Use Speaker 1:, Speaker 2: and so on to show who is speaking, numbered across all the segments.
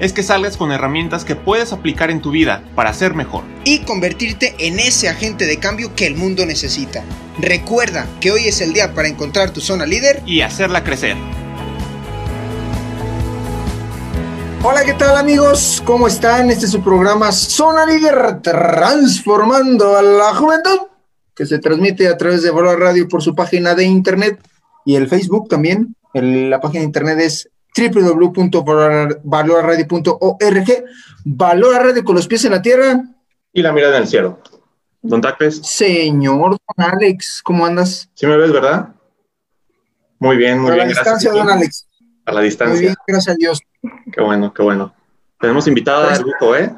Speaker 1: es que salgas con herramientas que puedes aplicar en tu vida para ser mejor.
Speaker 2: Y convertirte en ese agente de cambio que el mundo necesita. Recuerda que hoy es el día para encontrar tu zona líder.
Speaker 1: Y hacerla crecer.
Speaker 2: Hola, ¿qué tal amigos? ¿Cómo están? Este es su programa Zona Líder Transformando a la Juventud, que se transmite a través de Valor Radio por su página de internet y el Facebook también. El- la página de internet es www.valorradio.org. Valor Radio con los pies en la tierra.
Speaker 3: Y la mirada en el cielo. Don Tacles,
Speaker 2: Señor Don Alex, ¿cómo andas?
Speaker 3: ¿sí me ves, verdad? Muy bien, muy
Speaker 2: a la
Speaker 3: bien.
Speaker 2: distancia,
Speaker 3: gracias.
Speaker 2: Don Alex.
Speaker 3: A la
Speaker 2: Muy
Speaker 3: distancia.
Speaker 2: bien, gracias a Dios.
Speaker 3: Qué bueno, qué bueno. Tenemos invitada de lujo, ¿eh?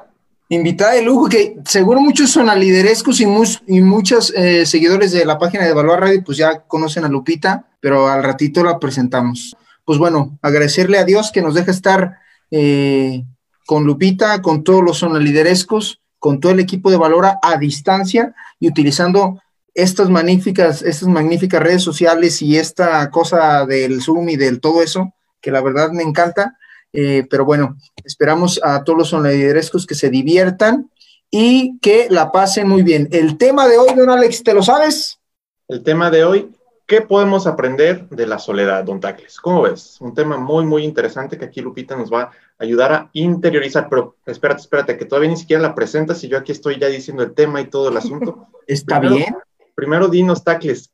Speaker 2: Invitada de lujo, que seguro muchos son liderescos y, mus- y muchos eh, seguidores de la página de Valor Radio, pues ya conocen a Lupita, pero al ratito la presentamos. Pues bueno, agradecerle a Dios que nos deja estar eh, con Lupita, con todos los sonaliderescos, con todo el equipo de Valora a distancia y utilizando estas magníficas, estas magníficas redes sociales y esta cosa del Zoom y del todo eso, que la verdad me encanta. Eh, pero bueno, esperamos a todos los sonliderescos que se diviertan y que la pasen muy bien. El tema de hoy, don Alex, ¿te lo sabes?
Speaker 3: El tema de hoy, ¿qué podemos aprender de la soledad, Don Tacles? ¿Cómo ves? Un tema muy, muy interesante que aquí Lupita nos va a ayudar a interiorizar, pero espérate, espérate, que todavía ni siquiera la presentas y yo aquí estoy ya diciendo el tema y todo el asunto.
Speaker 2: Está
Speaker 3: Primero-
Speaker 2: bien.
Speaker 3: Primero dinos, Tacles,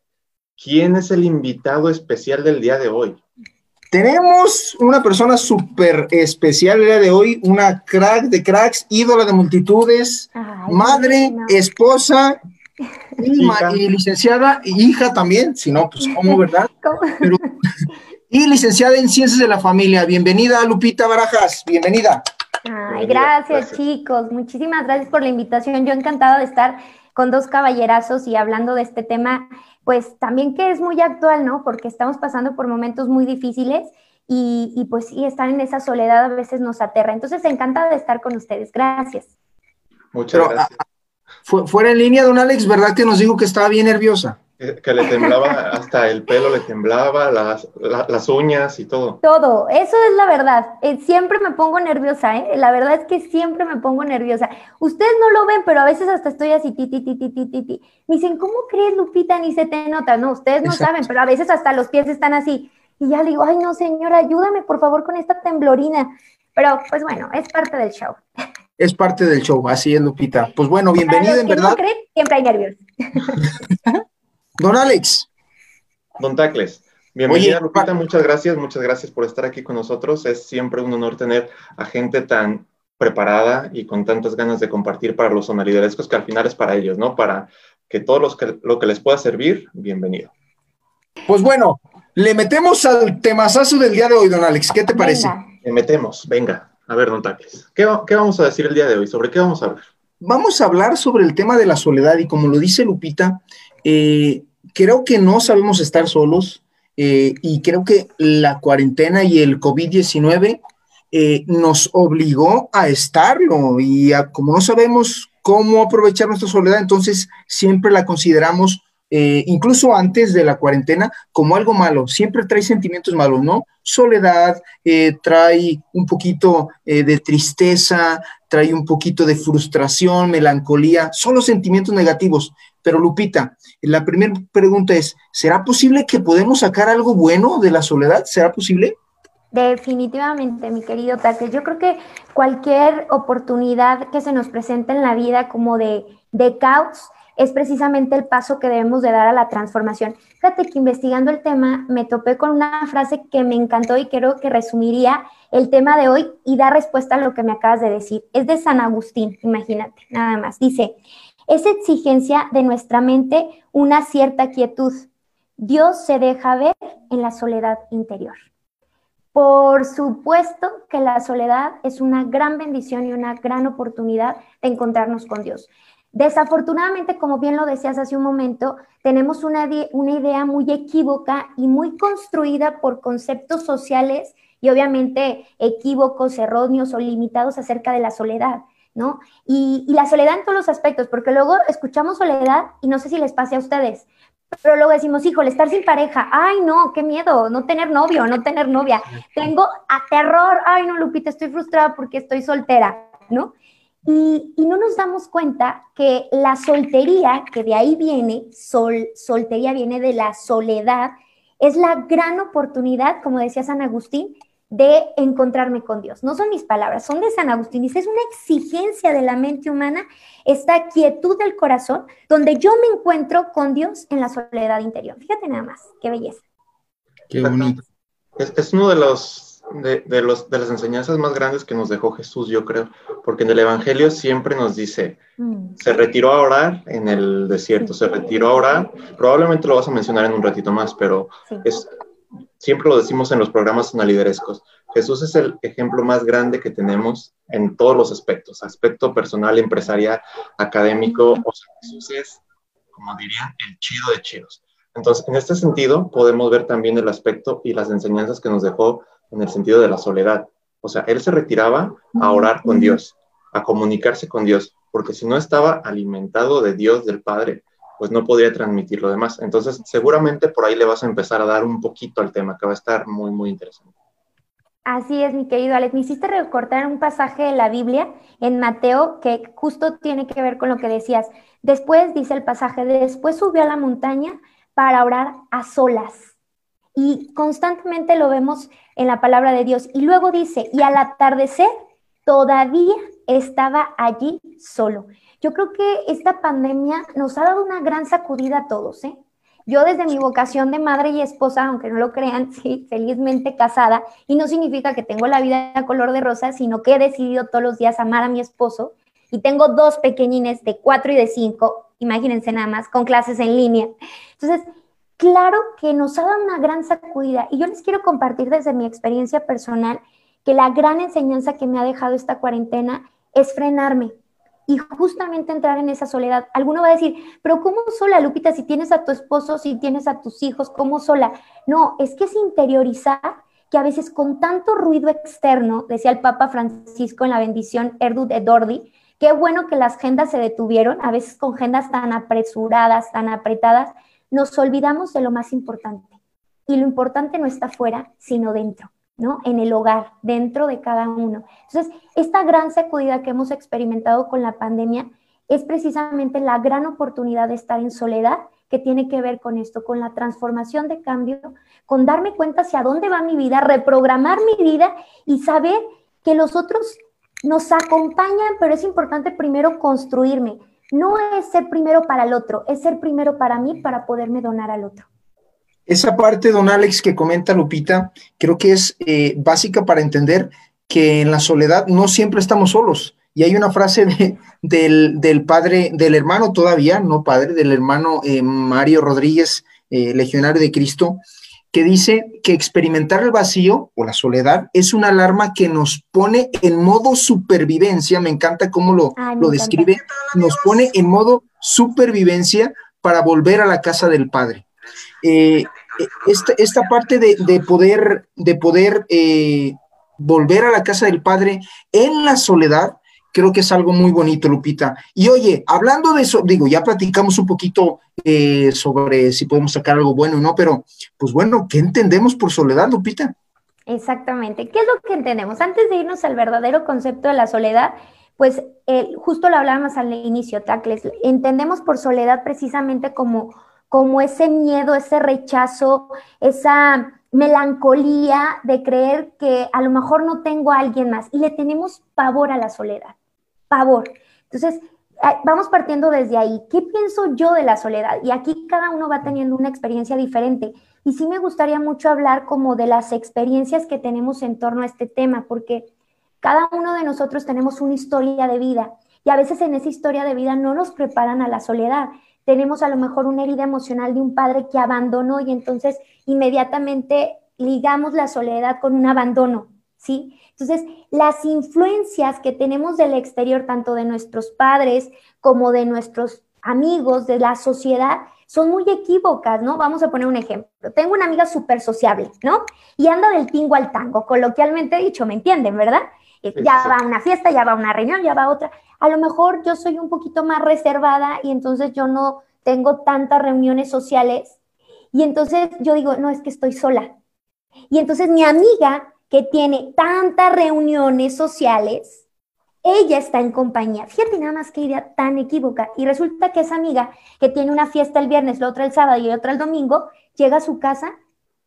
Speaker 3: ¿quién es el invitado especial del día de hoy?
Speaker 2: Tenemos una persona súper especial el día de hoy, una crack de cracks, ídola de multitudes,
Speaker 4: Ay,
Speaker 2: madre,
Speaker 4: no.
Speaker 2: esposa y, y licenciada, y hija también, si no, pues cómo, ¿verdad?
Speaker 4: ¿Cómo?
Speaker 2: Pero- y licenciada en Ciencias de la Familia. Bienvenida, Lupita Barajas, bienvenida.
Speaker 4: Ay,
Speaker 3: Bienvenida,
Speaker 4: gracias,
Speaker 3: gracias.
Speaker 4: chicos. Muchísimas gracias por la invitación. Yo encantada de estar con dos caballerazos y hablando de este tema, pues también que es muy actual, ¿no? Porque estamos pasando por momentos muy difíciles y, y pues sí, estar en esa soledad a veces nos aterra. Entonces, encantada de estar con ustedes. Gracias.
Speaker 3: Muchas
Speaker 2: Pero,
Speaker 3: gracias.
Speaker 2: Fu- fuera en línea, don Alex, ¿verdad que nos dijo que estaba bien nerviosa?
Speaker 3: Que, que le temblaba hasta el pelo, le temblaba, las, la- las uñas y todo.
Speaker 4: Todo, eso es la verdad. Eh, siempre me pongo nerviosa, ¿eh? La verdad es que siempre me pongo nerviosa. Ustedes no lo ven, pero a veces hasta estoy así, ti, ti, ti, ti, ti, ti, ti. Me dicen, ¿cómo crees, Lupita? Ni se te nota. No, ustedes no
Speaker 2: Exacto.
Speaker 4: saben, pero a veces hasta los pies están así. Y ya le digo, ay, no, señora, ayúdame, por favor, con esta temblorina. Pero, pues bueno, es parte del show.
Speaker 2: Es parte del show, así es, Lupita. Pues bueno, bienvenida, en
Speaker 4: que
Speaker 2: verdad.
Speaker 4: no creen, siempre hay nervios.
Speaker 2: Don Alex,
Speaker 3: Don Tacles, bienvenida
Speaker 2: Oye,
Speaker 3: Lupita, muchas gracias, muchas gracias por estar aquí con nosotros. Es siempre un honor tener a gente tan preparada y con tantas ganas de compartir para los sonaliderescos que al final es para ellos, ¿no? Para que todos los que, lo que les pueda servir, bienvenido.
Speaker 2: pues bueno, le metemos al temazazo del día de hoy, don Alex. ¿Qué te parece?
Speaker 4: Venga.
Speaker 3: Le metemos, venga. A ver, Don Tacles, ¿qué, va- qué vamos a decir el día de hoy? ¿Sobre qué vamos a hablar?
Speaker 2: Vamos a hablar sobre el tema de la soledad y como lo dice Lupita, eh, creo que no sabemos estar solos eh, y creo que la cuarentena y el COVID-19 eh, nos obligó a estarlo y a- como no sabemos cómo aprovechar nuestra soledad, entonces siempre la consideramos, eh, incluso antes de la cuarentena, como algo malo. Siempre trae sentimientos malos, ¿no? Soledad, eh, trae un poquito eh, de tristeza, trae un poquito de frustración, melancolía, son los sentimientos negativos. Pero Lupita, la primera pregunta es, ¿será posible que podemos sacar algo bueno de la soledad? ¿Será posible?
Speaker 4: Definitivamente, mi querido Taque. Yo creo que cualquier oportunidad que se nos presente en la vida como de caos es precisamente el paso que debemos de dar a la transformación. Fíjate que investigando el tema me topé con una frase que me encantó y creo que resumiría el tema de hoy y da respuesta a lo que me acabas de decir. Es de San Agustín, imagínate, nada más. Dice, es exigencia de nuestra mente una cierta quietud. Dios se deja ver en la soledad interior. Por supuesto que la soledad es una gran bendición y una gran oportunidad de encontrarnos con Dios. Desafortunadamente, como bien lo decías hace un momento, tenemos una, una idea muy equívoca y muy construida por conceptos sociales y obviamente equívocos, erróneos o limitados acerca de la soledad. ¿no? Y, la soledad en todos los aspectos, porque luego escuchamos soledad y no sé si les pase a ustedes, pero luego decimos, híjole, estar sin pareja, ay no, qué miedo, no tener novio, no tener novia, tengo a terror, ay no, Lupita, estoy frustrada porque estoy soltera, ¿no? Y, y, no nos damos cuenta que la soltería, que de ahí viene, sol, soltería viene de la soledad, es la gran oportunidad, como decía San Agustín, de encontrarme con Dios. No son mis palabras, son de San Agustín. Dice, es una exigencia de la mente humana, esta quietud del corazón, donde yo me encuentro con Dios en la soledad interior. Fíjate nada más, qué belleza.
Speaker 3: Qué bonito. Es, es uno de los, de, los, de las enseñanzas más grandes que nos dejó Jesús, yo creo, porque en el Evangelio siempre nos dice, mm. se retiró a orar en el desierto, se retiró a orar, probablemente lo vas a mencionar en un ratito más, pero es siempre lo decimos en los programas analiderescos, Jesús es el ejemplo más grande que tenemos en todos los aspectos, aspecto personal, empresarial, académico, o sea, Jesús es, como dirían, el chido de chidos. Entonces, en este sentido, podemos ver también el aspecto y las enseñanzas que nos dejó en el sentido de la soledad. O sea, él se retiraba a orar con Dios, a comunicarse con Dios, porque si no estaba alimentado de Dios, del Padre, pues no podría transmitir lo demás. Entonces, seguramente por ahí le vas a empezar a dar un poquito al tema, que va a estar muy, muy interesante.
Speaker 4: Así es, mi querido Alex. Me hiciste recortar un pasaje de la Biblia en Mateo que justo tiene que ver con lo que decías. Después dice el pasaje, después subió a la montaña para orar a solas. Y constantemente lo vemos en la palabra de Dios. Y luego dice, y al atardecer todavía estaba allí solo. Yo creo que esta pandemia nos ha dado una gran sacudida a todos, ¿eh? Yo desde mi vocación de madre y esposa, aunque no lo crean, sí, felizmente casada, y no significa que tengo la vida a color de rosa, sino que he decidido todos los días amar a mi esposo, y tengo dos pequeñines de cuatro y de cinco, imagínense nada más, con clases en línea. Entonces, claro que nos ha dado una gran sacudida, y yo les quiero compartir desde mi experiencia personal que la gran enseñanza que me ha dejado esta cuarentena es frenarme, y justamente entrar en esa soledad. Alguno va a decir, pero ¿cómo sola, Lupita? Si tienes a tu esposo, si tienes a tus hijos, ¿cómo sola? No, es que es interiorizar que a veces con tanto ruido externo, decía el Papa Francisco en la bendición Erdu de Dordi, qué bueno que las agendas se detuvieron, a veces con agendas tan apresuradas, tan apretadas, nos olvidamos de lo más importante. Y lo importante no está fuera, sino dentro. ¿no? En el hogar, dentro de cada uno. Entonces, esta gran sacudida que hemos experimentado con la pandemia es precisamente la gran oportunidad de estar en soledad que tiene que ver con esto, con la transformación de cambio, con darme cuenta hacia dónde va mi vida, reprogramar mi vida y saber que los otros nos acompañan, pero es importante primero construirme. No es ser primero para el otro, es ser primero para mí para poderme donar al otro.
Speaker 2: Esa parte, don Alex, que comenta Lupita, creo que es eh, básica para entender que en la soledad no siempre estamos solos. Y hay una frase del, padre, del hermano todavía, no padre, del hermano eh, Mario Rodríguez, eh, legionario de Cristo, que dice que experimentar el vacío o la soledad es una alarma que nos pone en modo supervivencia, me encanta cómo lo, lo describe, nos pone en modo supervivencia para volver a la casa del Padre. Eh, esta, parte de, poder, de poder eh, volver a la casa del Padre en la soledad, creo que es algo muy bonito, Lupita. Y oye, hablando de eso, digo, ya platicamos un poquito eh, sobre si podemos sacar algo bueno o no, pero pues bueno, ¿qué entendemos por soledad, Lupita?
Speaker 4: Exactamente. ¿Qué es lo que entendemos? Antes de irnos al verdadero concepto de la soledad, pues justo lo hablábamos al inicio, Tacles, entendemos por soledad precisamente como como ese miedo, ese rechazo, esa melancolía de creer que a lo mejor no tengo a alguien más y le tenemos pavor a la soledad, Entonces, vamos partiendo desde ahí. ¿Qué pienso yo de la soledad? Y aquí cada uno va teniendo una experiencia diferente. Y sí me gustaría mucho hablar como de las experiencias que tenemos en torno a este tema, porque cada uno de nosotros tenemos una historia de vida y a veces en esa historia de vida no nos preparan a la soledad tenemos a lo mejor una herida emocional de un padre que abandonó y entonces inmediatamente ligamos la soledad con un abandono, ¿sí? Entonces, las influencias que tenemos del exterior, tanto de nuestros padres como de nuestros amigos, de la sociedad, son muy equívocas, ¿no? Vamos a poner un ejemplo. Tengo una amiga súper sociable, ¿no? Y anda del tingo al tango, coloquialmente dicho, ¿me entienden, verdad? Eh, ya va a una fiesta, ya va a una reunión, ya va a otra. A lo mejor yo soy un poquito más reservada y entonces yo no tengo tantas reuniones sociales. Y entonces yo digo, no, es que estoy sola. Y entonces mi amiga que tiene tantas reuniones sociales, ella está en compañía. Fíjate nada más qué idea tan equívoca. Y resulta que esa amiga que tiene una fiesta el viernes, la otra el sábado y la otra el domingo, llega a su casa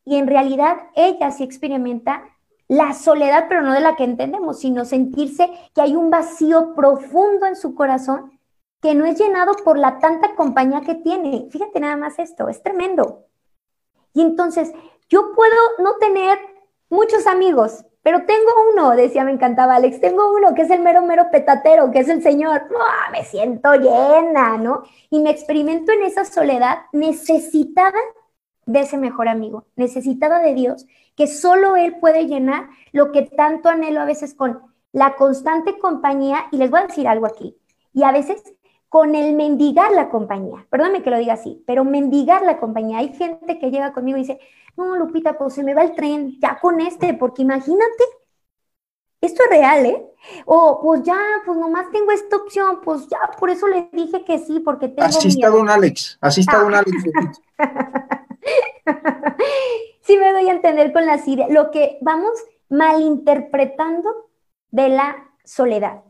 Speaker 4: y en realidad ella sí experimenta la soledad, pero no de la que entendemos, sino sentirse que hay un vacío profundo en su corazón que no es llenado por la tanta compañía que tiene. Fíjate nada más esto, es tremendo. Y entonces, yo puedo no tener muchos amigos, pero tengo uno, decía, me encantaba Alex, tengo uno que es el mero, mero petatero, que es el Señor. Me siento llena, ¿no? Y me experimento en esa soledad necesitada de ese mejor amigo, necesitada de Dios, que solo Él puede llenar lo que tanto anhelo a veces con la constante compañía, y les voy a decir algo aquí, y a veces con el mendigar la compañía, perdóname que lo diga así, pero mendigar la compañía. Hay gente que llega conmigo y dice, no, Lupita, pues se me va el tren, ya con este, porque imagínate, esto es real, ¿eh? O pues ya, pues nomás tengo esta opción, pues ya, por eso le dije que sí, porque tengo
Speaker 2: Así está don Alex, así está don Alex.
Speaker 4: sí me doy a entender con las ideas, lo que vamos malinterpretando de la soledad.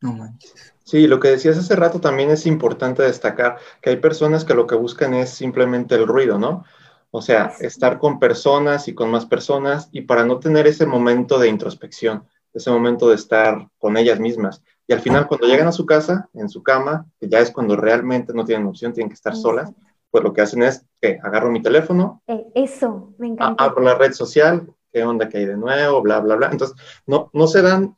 Speaker 3: No manches. Sí, lo que decías hace rato también es importante destacar que hay personas que lo que buscan es simplemente el ruido, ¿no? O sea, estar con personas y con más personas y para no tener ese momento de introspección, ese momento de estar con ellas mismas. Y al final, cuando llegan a su casa, en su cama, que ya es cuando realmente no tienen opción, tienen que estar solas, pues lo que hacen es que agarro mi teléfono.
Speaker 4: Eh, eso, me encanta.
Speaker 3: Abro la red social, qué onda que hay de nuevo, bla, bla, bla. Entonces, no, no se dan,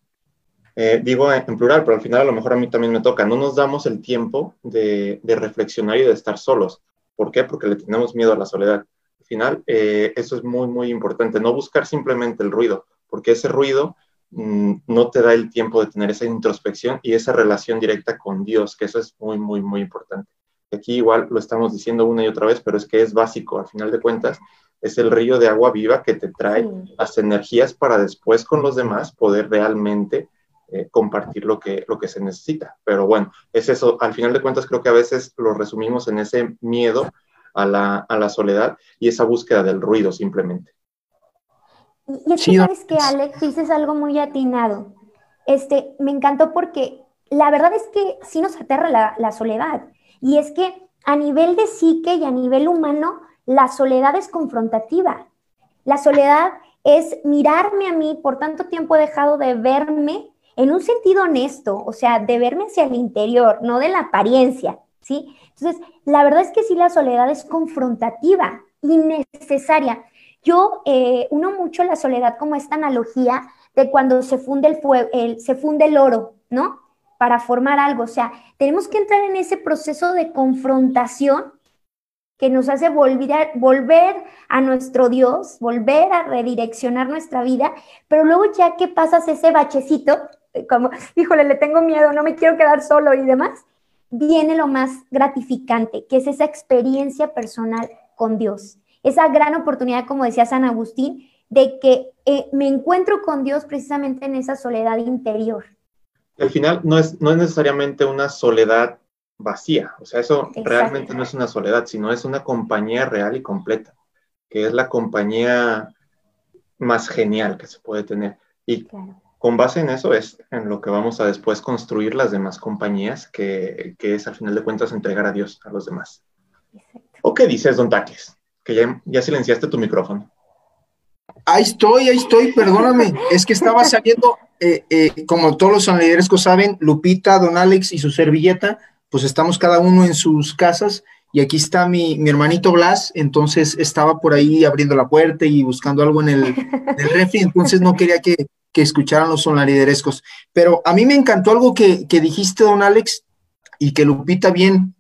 Speaker 3: eh, digo en, plural, pero al final a lo mejor a mí también me toca, no nos damos el tiempo de, de reflexionar y de estar solos. ¿Por qué? Porque le tenemos miedo a la soledad final, eh, eso es muy, muy importante, no buscar simplemente el ruido, porque ese ruido mm, no te da el tiempo de tener esa introspección y esa relación directa con Dios, que eso es muy, muy, muy importante. Aquí igual lo estamos diciendo una y otra vez, pero es que es básico, al final de cuentas, es el río de agua viva que te trae las energías para después con los demás poder realmente eh, compartir lo que, lo que se necesita. Pero bueno, es eso, al final de cuentas creo que a veces lo resumimos en ese miedo a la, soledad y esa búsqueda del ruido simplemente.
Speaker 4: Y es que sabes que Alex dices algo muy atinado. Este, me encantó porque la verdad es que sí nos aterra la, la soledad. Y es que a nivel de psique y a nivel humano, la soledad es confrontativa. La soledad es mirarme a mí, por tanto tiempo he dejado de verme en un sentido honesto, o sea, de verme hacia el interior, no de la apariencia, ¿sí? Entonces, la verdad es que sí, la soledad es confrontativa y necesaria. Yo eh, uno mucho la soledad como esta analogía de cuando se funde el, fuego, se funde el oro, ¿no? Para formar algo. O sea, tenemos que entrar en ese proceso de confrontación que nos hace volver a, volver a nuestro Dios, volver a redireccionar nuestra vida, pero luego ya que pasas ese bachecito, como, híjole, le tengo miedo, no me quiero quedar solo y demás, viene lo más gratificante, que es esa experiencia personal con Dios. Esa gran oportunidad, como decía San Agustín, de que eh, me encuentro con Dios precisamente en esa soledad interior.
Speaker 3: Al final no es, no es necesariamente una soledad vacía, o sea, eso realmente no es una soledad, sino es una compañía real y completa, que es la compañía más genial que se puede tener. Y claro con base en eso es en lo que vamos a después construir las demás compañías, que, es al final de cuentas entregar a Dios a los demás. ¿O qué dices, don Tacles? Que ya, ya silenciaste tu micrófono.
Speaker 2: Ahí estoy, ahí estoy, perdóname. es que estaba saliendo, eh, eh, como todos los sanliderescos saben, Lupita, don Alex y su servilleta, pues estamos cada uno en sus casas y aquí está mi, hermanito Blas, entonces estaba por ahí abriendo la puerta y buscando algo en el, en el refri, entonces no quería que, que escucharan los sonariderescos. Pero a mí me encantó algo que, dijiste, don Alex, y que Lupita bien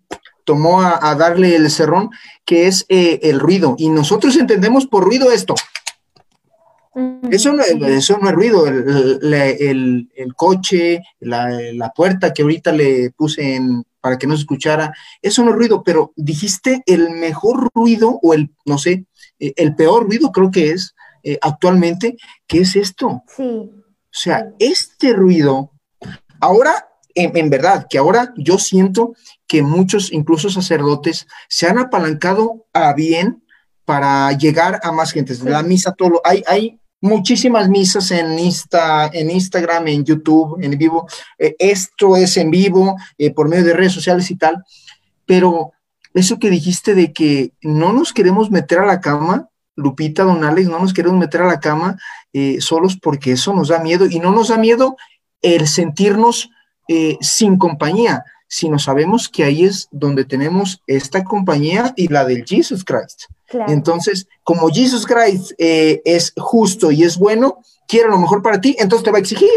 Speaker 2: tomó a, darle el cerrón, que es eh, el ruido. Y nosotros entendemos por ruido esto. Eso no, eso no es ruido, el, coche, la, puerta que ahorita le puse en, para que no se escuchara, eso no es ruido, pero dijiste el mejor ruido o el, no sé, eh, el peor ruido creo que es eh, actualmente, ¿qué es esto?
Speaker 4: Sí.
Speaker 2: O sea, este ruido, ahora, en, verdad, que ahora yo siento que muchos, incluso sacerdotes, se han apalancado a bien para llegar a más gente. La misa, todo, hay, hay muchísimas misas en, Insta, en Instagram, en YouTube, en vivo. Eh, esto es en vivo, eh, por medio de redes sociales y tal. Pero eso que dijiste de que no nos queremos meter a la cama, Lupita, don Alex, no nos queremos meter a la cama eh, solos porque eso nos da miedo y no nos da miedo el sentirnos sin compañía, sino sabemos que ahí es donde tenemos esta compañía y la del Jesus Christ. Entonces, como Jesus Christ eh, es justo y es bueno, quiere lo mejor para ti, entonces te va a exigir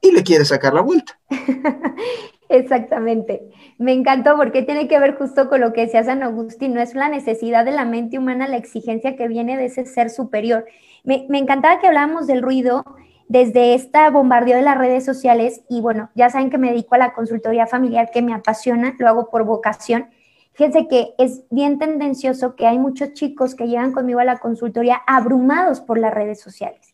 Speaker 2: y le quiere sacar la vuelta.
Speaker 4: Exactamente. Me encantó porque tiene que ver justo con lo que decía San Agustín, no es la necesidad de la mente humana, la exigencia que viene de ese ser superior. Me, encantaba que hablábamos del ruido desde esta bombardeo de las redes sociales y bueno, ya saben que me dedico a la consultoría familiar que me apasiona, lo hago por vocación Fíjense que es bien tendencioso que hay muchos chicos que llegan conmigo a la consultoría abrumados por las redes sociales.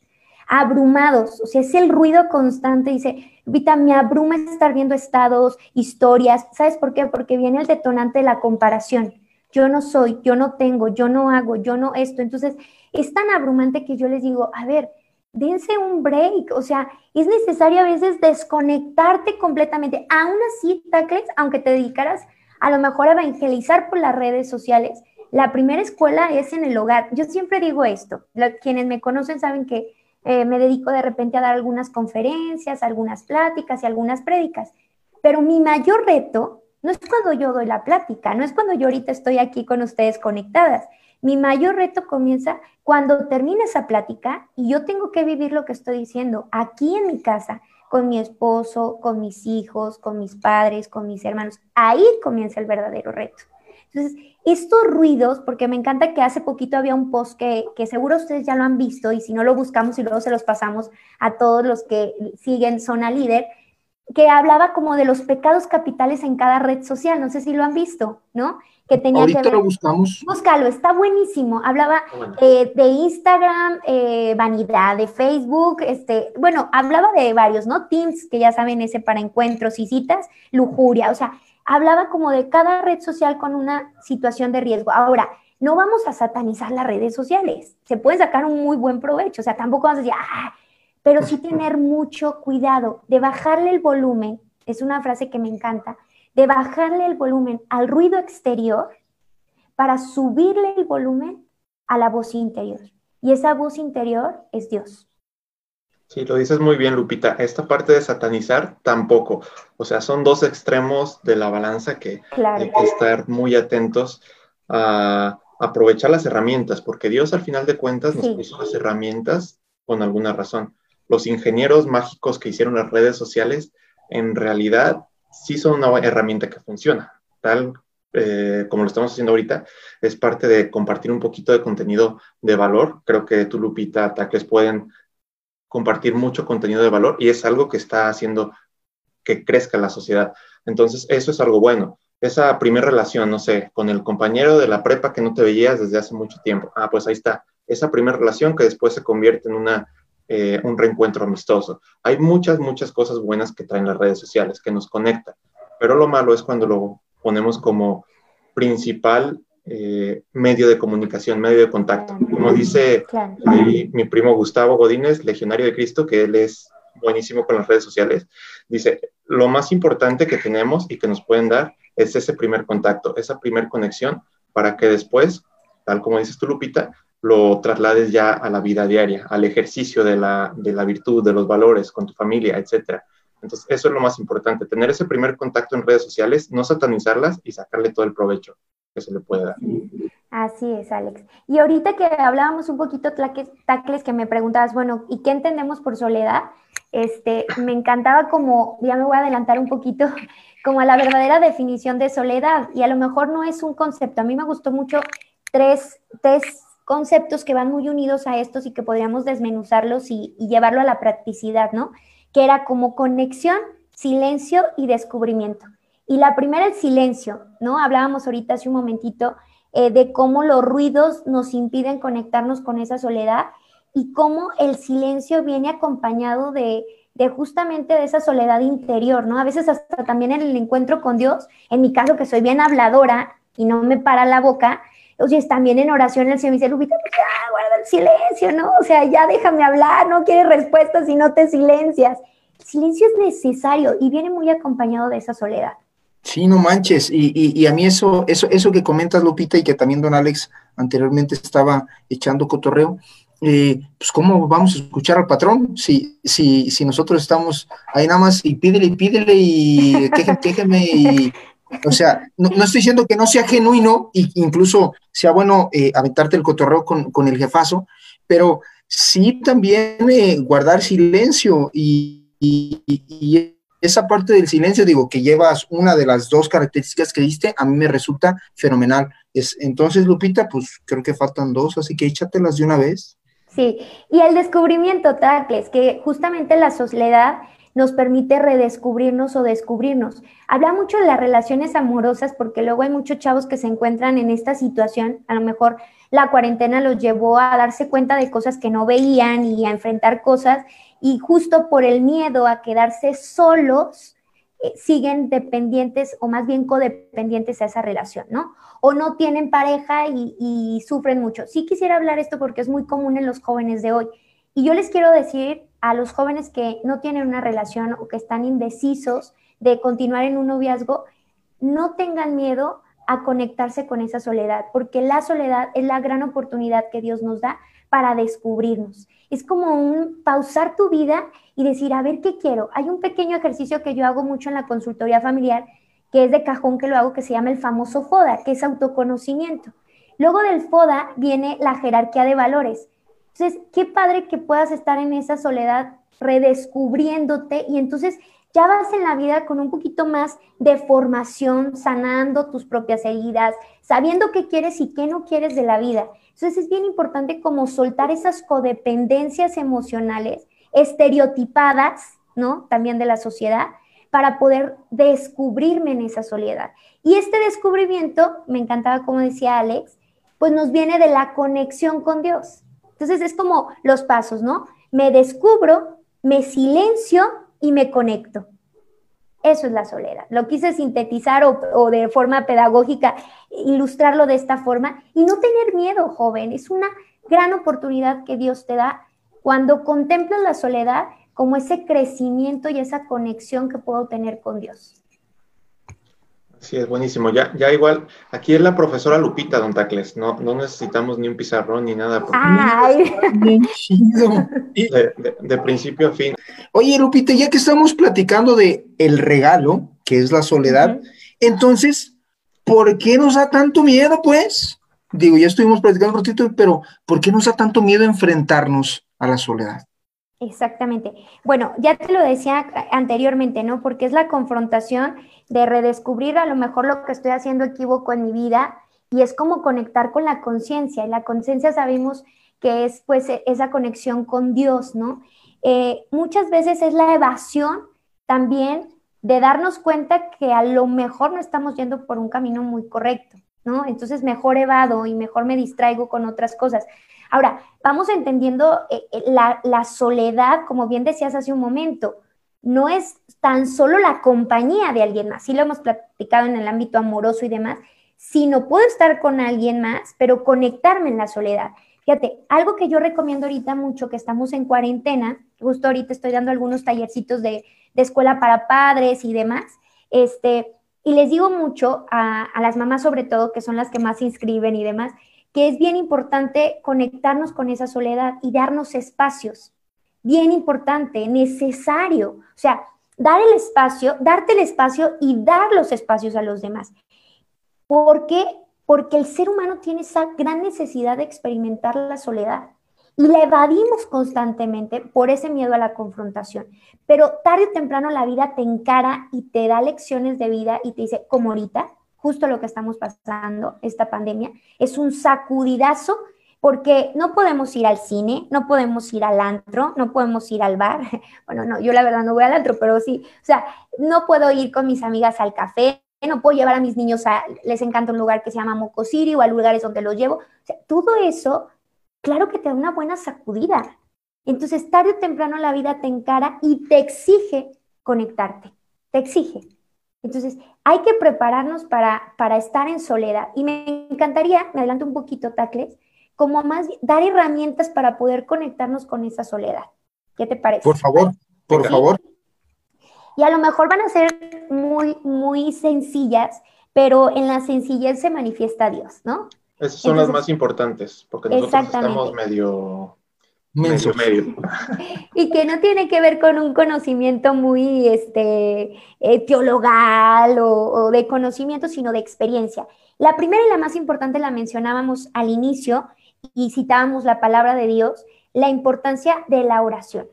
Speaker 4: Abrumados, o sea, es el ruido constante. Dice, Vita, me abruma estar viendo estados, historias. ¿Sabes por qué? Porque viene el detonante de la comparación. Yo no soy, yo no tengo, yo no hago, yo no esto. Entonces, es tan abrumante que yo les digo, a ver, dense un break, o sea, es necesario a veces desconectarte completamente. Aún así, Tacles, aunque te dedicaras a lo mejor evangelizar por las redes sociales. La primera escuela es en el hogar. Yo siempre digo esto, quienes me conocen saben que eh, me dedico de repente a dar algunas conferencias, algunas pláticas y algunas prédicas, pero mi mayor reto no es cuando yo doy la plática, no es cuando yo ahorita estoy aquí con ustedes conectadas. Mi mayor reto comienza cuando termine esa plática y yo tengo que vivir lo que estoy diciendo aquí en mi casa, con mi esposo, con mis hijos, con mis padres, con mis hermanos. Ahí comienza el verdadero reto. Entonces, estos ruidos, porque me encanta que hace poquito había un post que, que, seguro ustedes ya lo han visto y si no lo buscamos y luego se los pasamos a todos los que siguen Zona Líder, que hablaba como de los pecados capitales en cada red social, no sé si lo han visto, ¿no?
Speaker 2: Que tenía Ahorita que ver. lo buscamos.
Speaker 4: Búscalo, está buenísimo. Hablaba eh, de Instagram, eh, vanidad, de Facebook, este, bueno, hablaba de varios, ¿no? Teams, que ya saben, ese para encuentros y citas, lujuria, o sea, hablaba como de cada red social con una situación de riesgo. Ahora, no vamos a satanizar las redes sociales, se puede sacar un muy buen provecho, o sea, tampoco vamos a decir, ah, pero sí tener mucho cuidado de bajarle el volumen, es una frase que me encanta, de bajarle el volumen al ruido exterior para subirle el volumen a la voz interior. Y esa voz interior es Dios.
Speaker 3: Sí, lo dices muy bien, Lupita. Esta parte de satanizar tampoco. O sea, son dos extremos de la balanza que hay que estar muy atentos a aprovechar las herramientas, porque Dios al final de cuentas nos puso las herramientas con alguna razón. Los ingenieros mágicos que hicieron las redes sociales, en realidad sí son una herramienta que funciona, tal eh, como lo estamos haciendo ahorita, es parte de compartir un poquito de contenido de valor. Creo que tú, Lupita, ataques pueden compartir mucho contenido de valor y es algo que está haciendo que crezca la sociedad. Entonces, eso es algo bueno. Esa primera relación, no sé, con el compañero de la prepa que no te veías desde hace mucho tiempo. Ah, pues ahí está. Esa primera relación que después se convierte en una eh, un reencuentro amistoso. Hay muchas, muchas cosas buenas que traen las redes sociales, que nos conectan, pero lo malo es cuando lo ponemos como principal eh, medio de comunicación, medio de contacto. Como dice mi, primo Gustavo Godínez, legionario de Cristo, que él es buenísimo con las redes sociales, dice, lo más importante que tenemos y que nos pueden dar es ese primer contacto, esa primer conexión, para que después, tal como dices tú, Lupita, lo traslades ya a la vida diaria, al ejercicio de la, de la virtud, de los valores con tu familia, etc. Entonces, eso es lo más importante, tener ese primer contacto en redes sociales, no satanizarlas y sacarle todo el provecho que se le puede dar.
Speaker 4: Así es, Alex. Y ahorita que hablábamos un poquito, Tacles, que me preguntabas, bueno, ¿y qué entendemos por soledad? Este, me encantaba como, ya me voy a adelantar un poquito, como a la verdadera definición de soledad. Y a lo mejor no es un concepto. A mí me gustó mucho tres, tres conceptos que van muy unidos a estos y que podríamos desmenuzarlos y, llevarlo a la practicidad, ¿no? Que era como conexión, silencio y descubrimiento. Y la primera, el silencio, ¿no? Hablábamos ahorita hace un momentito eh, de cómo los ruidos nos impiden conectarnos con esa soledad y cómo el silencio viene acompañado de, de justamente de esa soledad interior, ¿no? A veces hasta también en el encuentro con Dios, en mi caso que soy bien habladora y no me para la boca, oye, también en oración el Señor me dice, Lupita, pues ya, guarda el silencio, ¿no? O sea, ya déjame hablar, no quieres respuestas y no te silencias. El silencio es necesario y viene muy acompañado de esa soledad.
Speaker 2: Sí, no manches. Y, y, a mí eso, eso, eso que comentas, Lupita, y que también don Alex anteriormente estaba echando cotorreo, eh, pues cómo vamos a escuchar al patrón si, si, si nosotros estamos ahí nada más y pídele y pídele y quéjeme, y o sea, no, estoy diciendo que no sea genuino e incluso sea bueno eh, aventarte el cotorreo con, con, el jefazo, pero sí también eh, guardar silencio y esa parte del silencio, digo, que llevas una de las dos características que diste, a mí me resulta fenomenal. Es, entonces, Lupita, pues creo que faltan dos, así que échatelas de una vez.
Speaker 4: Sí, y el descubrimiento, Tacles, que justamente la soledad nos permite redescubrirnos o descubrirnos. Habla mucho de las relaciones amorosas porque luego hay muchos chavos que se encuentran en esta situación, a lo mejor la cuarentena los llevó a darse cuenta de cosas que no veían y a enfrentar cosas y justo por el miedo a quedarse solos, eh, siguen dependientes o más bien codependientes a esa relación, ¿no? O no tienen pareja y, y sufren mucho. Sí quisiera hablar esto porque es muy común en los jóvenes de hoy. Y yo les quiero decir a los jóvenes que no tienen una relación o que están indecisos de continuar en un noviazgo, no tengan miedo a conectarse con esa soledad, porque la soledad es la gran oportunidad que Dios nos da para descubrirnos. Es como pausar tu vida y decir, a ver qué quiero. Hay un pequeño ejercicio que yo hago mucho en la consultoría familiar, que es de cajón que lo hago, que se llama el famoso FODA, que es autoconocimiento. Luego del FODA viene la jerarquía de valores. Entonces, qué padre que puedas estar en esa soledad redescubriéndote y entonces ya vas en la vida con un poquito más de formación, sanando tus propias heridas, sabiendo qué quieres y qué no quieres de la vida. Entonces es bien importante como soltar esas codependencias emocionales estereotipadas, ¿no? También de la sociedad, para poder descubrirme en esa soledad. Y este descubrimiento, me encantaba como decía Alex, pues nos viene de la conexión con Dios. Entonces es como los pasos, ¿no? Me descubro, me silencio y me conecto. Eso es la soledad. Lo quise sintetizar o, de forma pedagógica, ilustrarlo de esta forma y no tener miedo, joven. Es una gran oportunidad que Dios te da cuando contemplas la soledad como ese crecimiento y esa conexión que puedo tener con Dios.
Speaker 3: Sí, es buenísimo. Ya, ya igual, aquí es la profesora Lupita, don Tacles. No, no necesitamos ni un pizarrón ni nada.
Speaker 4: Ay.
Speaker 3: De, principio a fin.
Speaker 2: Oye, Lupita, ya que estamos platicando de el regalo, que es la soledad, entonces, ¿por qué nos da tanto miedo, pues? Digo, ya estuvimos platicando un ratito, pero ¿por qué nos da tanto miedo enfrentarnos a la soledad?
Speaker 4: Exactamente. Bueno, ya te lo decía anteriormente, ¿no? Porque es la confrontación de redescubrir a lo mejor lo que estoy haciendo equivoco en mi vida y es como conectar con la conciencia. Y la conciencia sabemos que es pues e, esa conexión con Dios, ¿no? Eh, muchas veces es la evasión también de darnos cuenta que a lo mejor no estamos yendo por un camino muy correcto, ¿no? Entonces mejor evado y mejor me distraigo con otras cosas. Ahora, vamos entendiendo eh, eh, la, soledad, como bien decías hace un momento, no es tan solo la compañía de alguien más, sí lo hemos platicado en el ámbito amoroso y demás, sino puedo estar con alguien más, pero conectarme en la soledad. Fíjate, algo que yo recomiendo ahorita mucho, que estamos en cuarentena, justo ahorita estoy dando algunos tallercitos de, escuela para padres y demás, este, y les digo mucho a, a, las mamás sobre todo, que son las que más se inscriben y demás, que es bien importante conectarnos con esa soledad y darnos espacios. Bien importante, necesario. O sea, dar el espacio, darte el espacio y dar los espacios a los demás. ¿Por qué? Porque el ser humano tiene esa gran necesidad de experimentar la soledad y la evadimos constantemente por ese miedo a la confrontación. Pero tarde o temprano la vida te encara y te da lecciones de vida y te dice, como ahorita, justo lo que estamos pasando, esta pandemia, es un sacudidazo, porque no podemos ir al cine, no podemos ir al antro, no podemos ir al bar. Bueno, no, yo la verdad no voy al antro, pero sí, o sea, no puedo ir con mis amigas al café, no puedo llevar a mis niños a, les encanta un lugar que se llama Mocosiri o a lugares donde los llevo. O sea, todo eso, claro que te da una buena sacudida. Entonces, tarde o temprano la vida te encara y te exige conectarte, te exige. Entonces, hay que prepararnos para, para estar en soledad. Y me encantaría, me adelanto un poquito, Tacles, como más dar herramientas para poder conectarnos con esa soledad. ¿Qué te parece?
Speaker 2: Por favor, por favor.
Speaker 4: Y a lo mejor van a ser muy, muy sencillas, pero en la sencillez se manifiesta Dios, ¿no?
Speaker 3: Esas son las más importantes, porque nosotros estamos medio Medio, medio.
Speaker 4: Y que no tiene que ver con un conocimiento muy este, eh, teologal o, de conocimiento, sino de experiencia. La primera y la más importante la mencionábamos al inicio y citábamos la palabra de Dios, la importancia de la oración.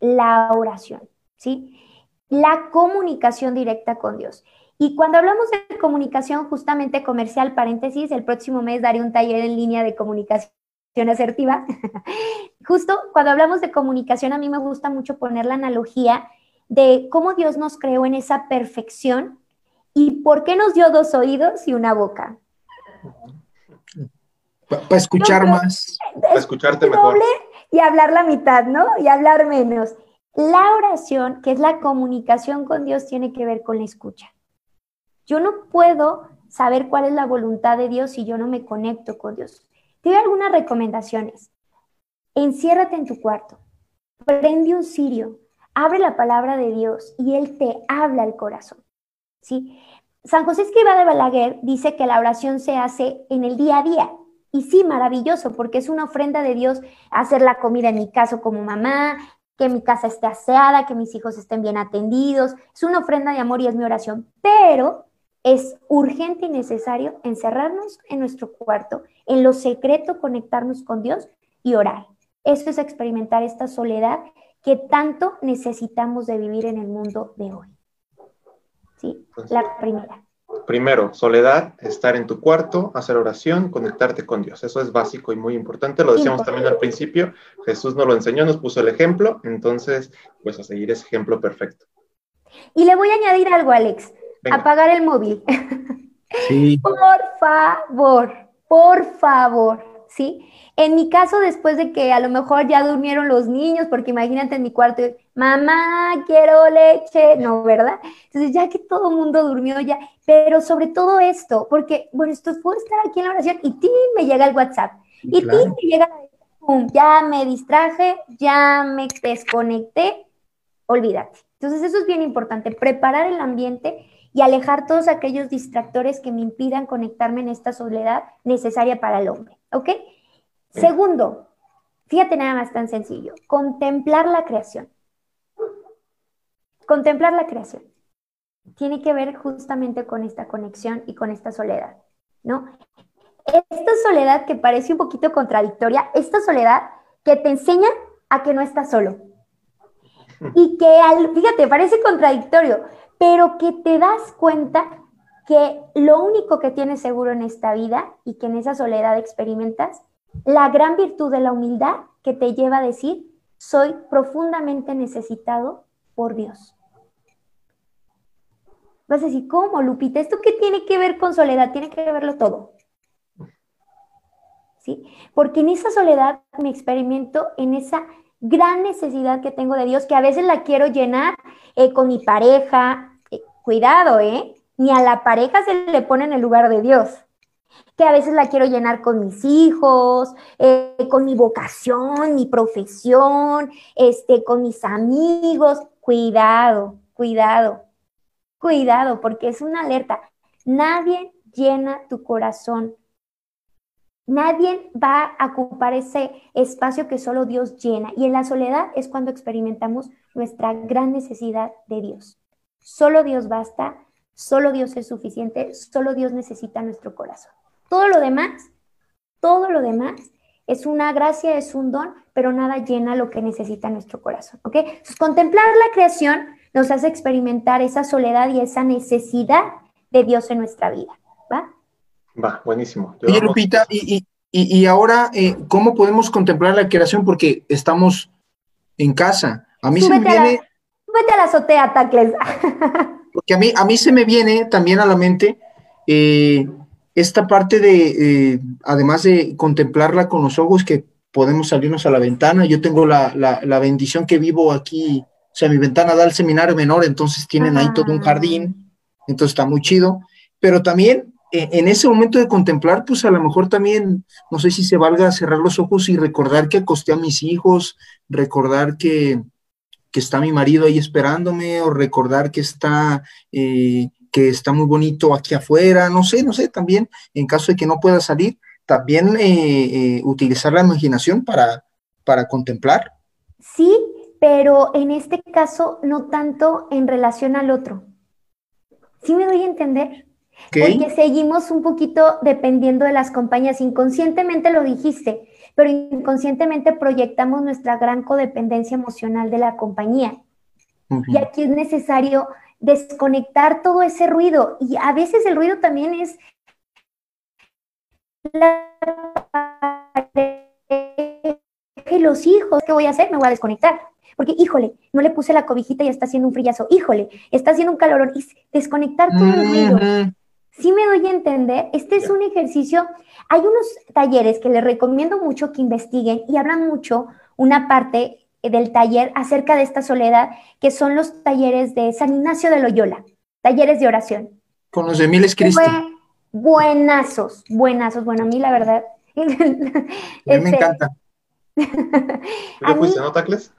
Speaker 4: La oración, ¿sí? La comunicación directa con Dios. Y cuando hablamos de comunicación justamente comercial, paréntesis, el próximo mes daré un taller en línea de comunicación asertiva. Justo cuando hablamos de comunicación, a mí me gusta mucho poner la analogía de cómo Dios nos creó en esa perfección y por qué nos dio dos oídos y una boca.
Speaker 2: Para escuchar más.
Speaker 3: Para escucharte mejor.
Speaker 4: Y hablar la mitad, ¿no? Y hablar menos. La oración, que es la comunicación con Dios, tiene que ver con la escucha. Yo no puedo saber cuál es la voluntad de Dios si yo no me conecto con Dios. Te doy algunas recomendaciones. Enciérrate en tu cuarto, prende un cirio, abre la palabra de Dios y Él te habla al corazón. ¿sí? San José Escriba de Balaguer dice que la oración se hace en el día a día. Y sí, maravilloso, porque es una ofrenda de Dios hacer la comida en mi caso como mamá, que mi casa esté aseada, que mis hijos estén bien atendidos. Es una ofrenda de amor y es mi oración. Pero es urgente y necesario encerrarnos en nuestro cuarto, en lo secreto conectarnos con Dios y orar. Eso es experimentar esta soledad que tanto necesitamos de vivir en el mundo de hoy. Sí, pues la primera.
Speaker 3: Primero, soledad, estar en tu cuarto, hacer oración, conectarte con Dios. Eso es básico y muy importante. Lo decíamos también al principio. Jesús nos lo enseñó, nos puso el ejemplo. Entonces, pues a seguir ese ejemplo perfecto.
Speaker 4: Y le voy a añadir algo, Alex. Apagar el móvil. Sí. por favor, por favor, ¿sí? En mi caso, después de que a lo mejor ya durmieron los niños, porque imagínate en mi cuarto, mamá, quiero leche, no, ¿verdad? Entonces, ya que todo el mundo durmió ya, pero sobre todo esto, porque, bueno, esto puedo estar aquí en la oración y ti me llega el WhatsApp, y ti me llega, pum, ya me distraje, ya me desconecté, olvídate. Entonces, eso es bien importante, preparar el ambiente y alejar todos aquellos distractores que me impidan conectarme en esta soledad necesaria para el hombre, ¿ok? Segundo, fíjate nada más tan sencillo, contemplar la creación. Contemplar la creación. Tiene que ver justamente con esta conexión y con esta soledad, ¿no? Esta soledad que parece un poquito contradictoria, esta soledad que te enseña a que no estás solo. Y que, al, fíjate, parece contradictorio, pero que te das cuenta que lo único que tienes seguro en esta vida y que en esa soledad experimentas la gran virtud de la humildad que te lleva a decir, soy profundamente necesitado por Dios. Vas a decir, ¿cómo, Lupita? ¿Esto qué tiene que ver con soledad? Tiene que verlo todo. ¿Sí? Porque en esa soledad me experimento en esa gran necesidad que tengo de Dios, que a veces la quiero llenar eh, con mi pareja. Eh, cuidado, ¿eh? Ni a la pareja se le pone en el lugar de Dios que a veces la quiero llenar con mis hijos, eh, con mi vocación, mi profesión, este, con mis amigos. Cuidado, cuidado, cuidado, porque es una alerta. Nadie llena tu corazón. Nadie va a ocupar ese espacio que solo Dios llena. Y en la soledad es cuando experimentamos nuestra gran necesidad de Dios. Solo Dios basta, solo Dios es suficiente, solo Dios necesita nuestro corazón. Todo lo demás, todo lo demás es una gracia, es un don, pero nada llena lo que necesita nuestro corazón, ¿ok? Entonces, contemplar la creación nos hace experimentar esa soledad y esa necesidad de Dios en nuestra vida, ¿va?
Speaker 3: Va, buenísimo.
Speaker 2: Oye, Lupita, y, Y, ahora, eh, ¿cómo podemos contemplar la creación? Porque estamos en casa. A mí se me viene...
Speaker 4: A la, azotea, Tacles.
Speaker 2: porque a mí, a mí se me viene también a la mente eh, esta parte de, eh, además de contemplarla con los ojos, que podemos salirnos a la ventana. Yo tengo la, la, bendición que vivo aquí, sea, mi ventana da al seminario menor, entonces tienen ahí todo un jardín, entonces está muy chido. Pero también eh, en ese momento de contemplar, pues a lo mejor también, no sé si se valga cerrar los ojos y recordar que acosté a mis hijos, recordar que, que está mi marido ahí esperándome, o recordar que está, eh, que está muy bonito aquí afuera, no sé, no sé, también en caso de que no pueda salir, también eh, utilizar la imaginación para, para contemplar.
Speaker 4: Sí, pero en este caso no tanto en relación al otro. ¿Sí me doy a entender? Porque seguimos un poquito dependiendo de las compañías. Inconscientemente lo dijiste, pero inconscientemente proyectamos nuestra gran codependencia emocional de la compañía. Y aquí es necesario desconectar todo ese ruido. Y a veces el ruido también es los hijos, ¿qué voy a hacer? Me voy a desconectar. Porque, híjole, no le puse la cobijita y está haciendo un frillazo. Híjole, está haciendo un calorón. Y desconectar todo el ruido sí me doy a entender, este es un ejercicio, hay unos talleres que les recomiendo mucho que investiguen y hablan mucho una parte del taller acerca de esta soledad, que son los talleres de San Ignacio de Loyola, talleres de oración.
Speaker 2: Con los de Miles Cristo.
Speaker 4: buenazos, buenazos. Bueno, a mí la verdad.
Speaker 2: a mí me este, encanta.
Speaker 3: ¿Le fuiste, no, Tacles?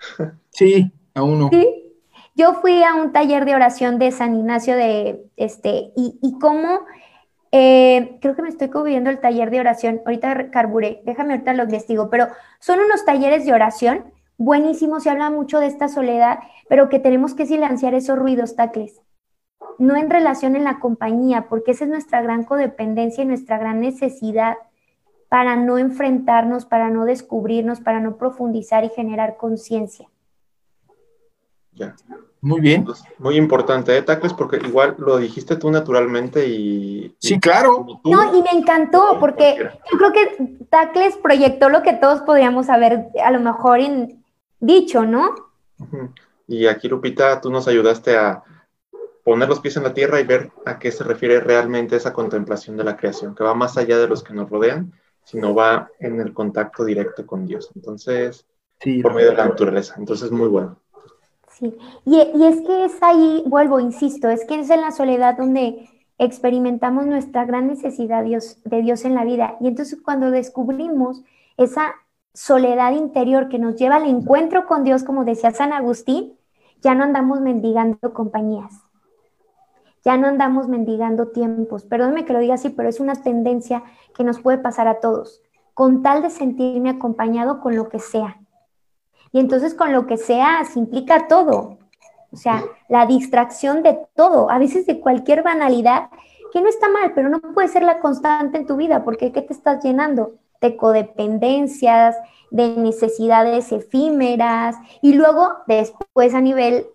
Speaker 2: Sí, a uno.
Speaker 4: Sí, yo fui a un taller de oración de San Ignacio de, este, y, y cómo, eh, creo que me estoy cubriendo el taller de oración, ahorita carburé, déjame ahorita lo investigo, pero son unos talleres de oración buenísimos, se habla mucho de esta soledad, pero que tenemos que silenciar esos ruidos, tacles. No en relación en la compañía, porque esa es nuestra gran codependencia y nuestra gran necesidad para no enfrentarnos, para no descubrirnos, para no profundizar y generar conciencia.
Speaker 3: Ya.
Speaker 2: Muy bien.
Speaker 3: muy importante, ¿eh, Tacles? Porque igual lo dijiste tú naturalmente y...
Speaker 2: Sí, claro.
Speaker 4: no, y me encantó porque yo creo que Tacles proyectó lo que todos podríamos haber a lo mejor dicho, ¿no?
Speaker 3: Y aquí, Lupita, tú nos ayudaste a poner los pies en la tierra y ver a qué se refiere realmente esa contemplación de la creación, que va más allá de los que nos rodean, sino va en el contacto directo con Dios. Entonces, por medio de la naturaleza. Entonces, muy bueno.
Speaker 4: Sí, y, es que es ahí, vuelvo, insisto, es que es en la soledad donde experimentamos nuestra gran necesidad Dios, de Dios en la vida. Y entonces cuando descubrimos esa soledad interior que nos lleva al encuentro con Dios, como decía San Agustín, ya no andamos mendigando compañías, ya no andamos mendigando tiempos. Perdónme que lo diga así, pero es una tendencia que nos puede pasar a todos, con tal de sentirme acompañado con lo que sea. Y entonces con lo que sea se implica todo. O sea, la distracción de todo, a veces de cualquier banalidad, que no está mal, pero no puede ser la constante en tu vida, porque ¿qué te estás llenando? De codependencias, de necesidades efímeras, y luego después a nivel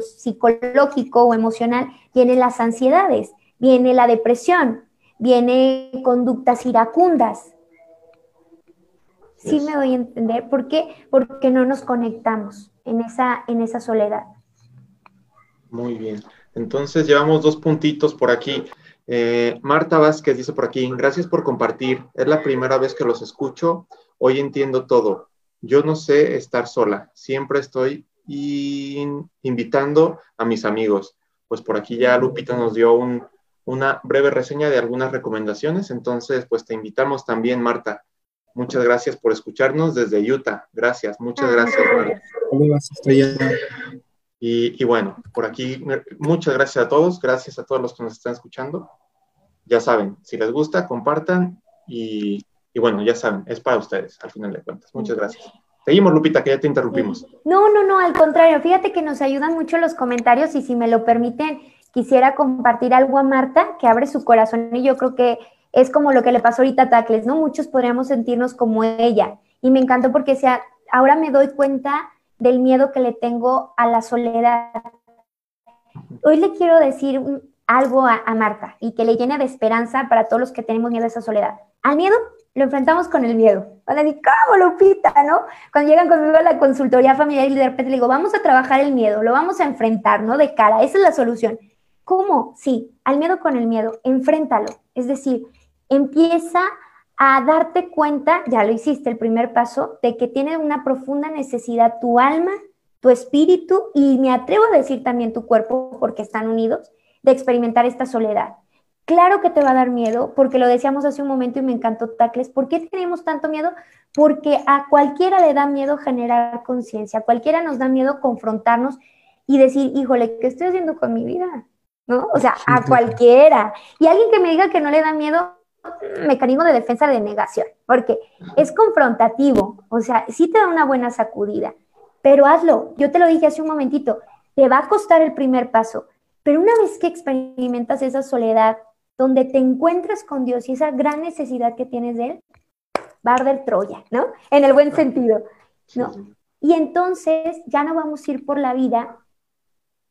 Speaker 4: psicológico o emocional vienen las ansiedades, viene la depresión, viene conductas iracundas, sí me doy a entender. ¿Por qué? Porque no nos conectamos en esa, en esa soledad.
Speaker 3: Muy bien. Entonces llevamos dos puntitos por aquí. Eh, Marta Vázquez dice por aquí, gracias por compartir. Es la primera vez que los escucho. Hoy entiendo todo. Yo no sé estar sola. Siempre estoy invitando a mis amigos. Pues por aquí ya Lupita nos dio una breve reseña de algunas recomendaciones. Entonces, pues te invitamos también, Marta, Muchas gracias por escucharnos desde Utah. Gracias, muchas ah, gracias. Y, y, bueno, por aquí, muchas gracias a todos, gracias a todos los que nos están escuchando. Ya saben, si les gusta, compartan y, y bueno, ya saben, es para ustedes, al final de cuentas. Muchas gracias. Seguimos, Lupita, que ya te interrumpimos.
Speaker 4: No, no, no, al contrario, fíjate que nos ayudan mucho los comentarios y si me lo permiten, quisiera compartir algo a Marta, que abre su corazón y yo creo que es como lo que le pasó ahorita a Tacles, ¿no? Muchos podríamos sentirnos como ella. Y me encantó porque sea, ahora me doy cuenta del miedo que le tengo a la soledad. Hoy le quiero decir algo a, Marta y que le llene de esperanza para todos los que tenemos miedo a esa soledad. Al miedo lo enfrentamos con el miedo. Van a decir, ¿cómo, Lupita? ¿No? Cuando llegan conmigo a la consultoría familiar y de repente le digo, vamos a trabajar el miedo, lo vamos a enfrentar, ¿no? De cara, esa es la solución. ¿Cómo? Sí, al miedo con el miedo, enfréntalo. Es decir, empieza a darte cuenta, ya lo hiciste el primer paso, de que tiene una profunda necesidad tu alma, tu espíritu y me atrevo a decir también tu cuerpo, porque están unidos, de experimentar esta soledad. Claro que te va a dar miedo, porque lo decíamos hace un momento y me encantó Tacles. ¿Por qué tenemos tanto miedo? Porque a cualquiera le da miedo generar conciencia, a cualquiera nos da miedo confrontarnos y decir, híjole, ¿qué estoy haciendo con mi vida? ¿No? O sea, a cualquiera. Y alguien que me diga que no le da miedo, mecanismo de defensa de negación, porque es confrontativo, o sea, sí te da una buena sacudida, pero hazlo. Yo te lo dije hace un momentito, te va a costar el primer paso, pero una vez que experimentas esa soledad, donde te encuentras con Dios y esa gran necesidad que tienes de Él, va a arder Troya, ¿no? En el buen sentido, ¿no? Y entonces ya no vamos a ir por la vida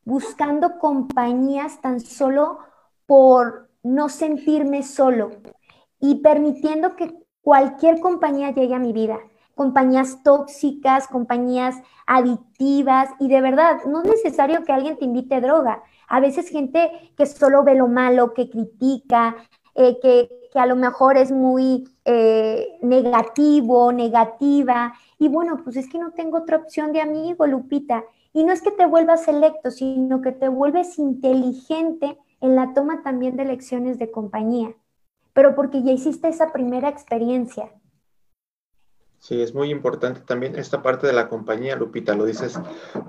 Speaker 4: buscando compañías tan solo por no sentirme solo y permitiendo que cualquier compañía llegue a mi vida. Compañías tóxicas, compañías adictivas y de verdad, no es necesario que alguien te invite droga. A veces gente que solo ve lo malo, que critica, eh, que, a lo mejor es muy eh, negativo, negativa. Y bueno, pues es que no tengo otra opción de amigo, Lupita. Y no es que te vuelvas selecto, sino que te vuelves inteligente en la toma también de lecciones de compañía, pero porque ya hiciste esa primera experiencia.
Speaker 3: Sí, es muy importante también esta parte de la compañía, Lupita, lo dices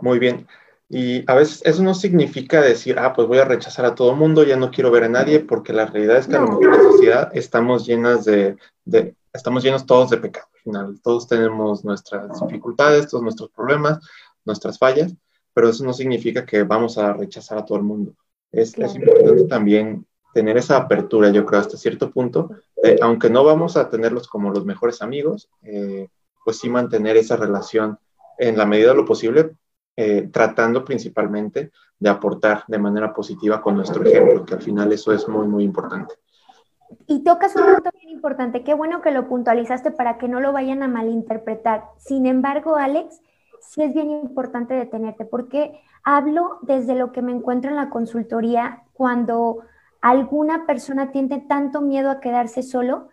Speaker 3: muy bien. Y a veces eso no significa decir, ah, pues voy a rechazar a todo mundo, ya no quiero ver a nadie, porque la realidad es que en la sociedad estamos llenas de, de, estamos llenos todos de pecado. Al final, todos tenemos nuestras dificultades, todos nuestros problemas, nuestras fallas, pero eso no significa que vamos a rechazar a todo el mundo. Es, es importante también tener esa apertura, yo creo, hasta cierto punto, aunque no vamos a tenerlos como los mejores amigos, eh, pues sí mantener esa relación en la medida de lo posible, eh, tratando principalmente de aportar de manera positiva con nuestro ejemplo, que al final eso es muy, muy importante.
Speaker 4: Y tocas un punto bien importante, qué bueno que lo puntualizaste para que no lo vayan a malinterpretar. Sin embargo, Alex, sí es bien importante detenerte, porque hablo desde lo que me encuentro en la consultoría cuando alguna persona tiene tanto miedo a quedarse solo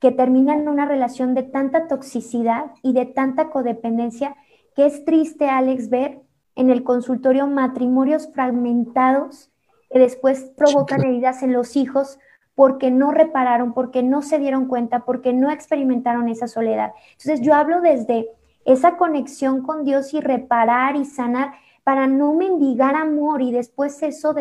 Speaker 4: que termina en una relación de tanta toxicidad y de tanta codependencia que es triste, Alex, ver en el consultorio matrimonios fragmentados que después provocan heridas en los hijos porque no repararon, porque no se dieron cuenta, porque no experimentaron esa soledad. Entonces yo hablo desde esa conexión con Dios y reparar y sanar para no mendigar amor y después eso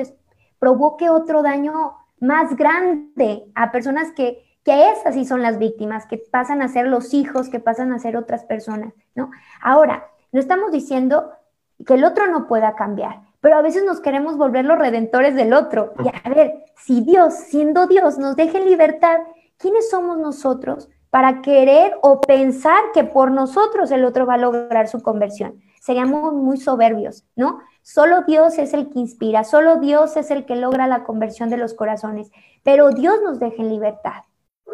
Speaker 4: provoque otro daño más grande a personas que, que esas sí son las víctimas, que pasan a ser los hijos, que pasan a ser otras personas, ¿no? Ahora, no estamos diciendo que el otro no pueda cambiar, pero a veces nos queremos volver los redentores del otro. Y a ver, si Dios, siendo Dios, nos deja en libertad, ¿quiénes somos nosotros para querer o pensar que por nosotros el otro va a lograr su conversión? Seríamos muy soberbios, ¿no? Solo Dios es el que inspira, solo Dios es el que logra la conversión de los corazones, pero Dios nos deja en libertad.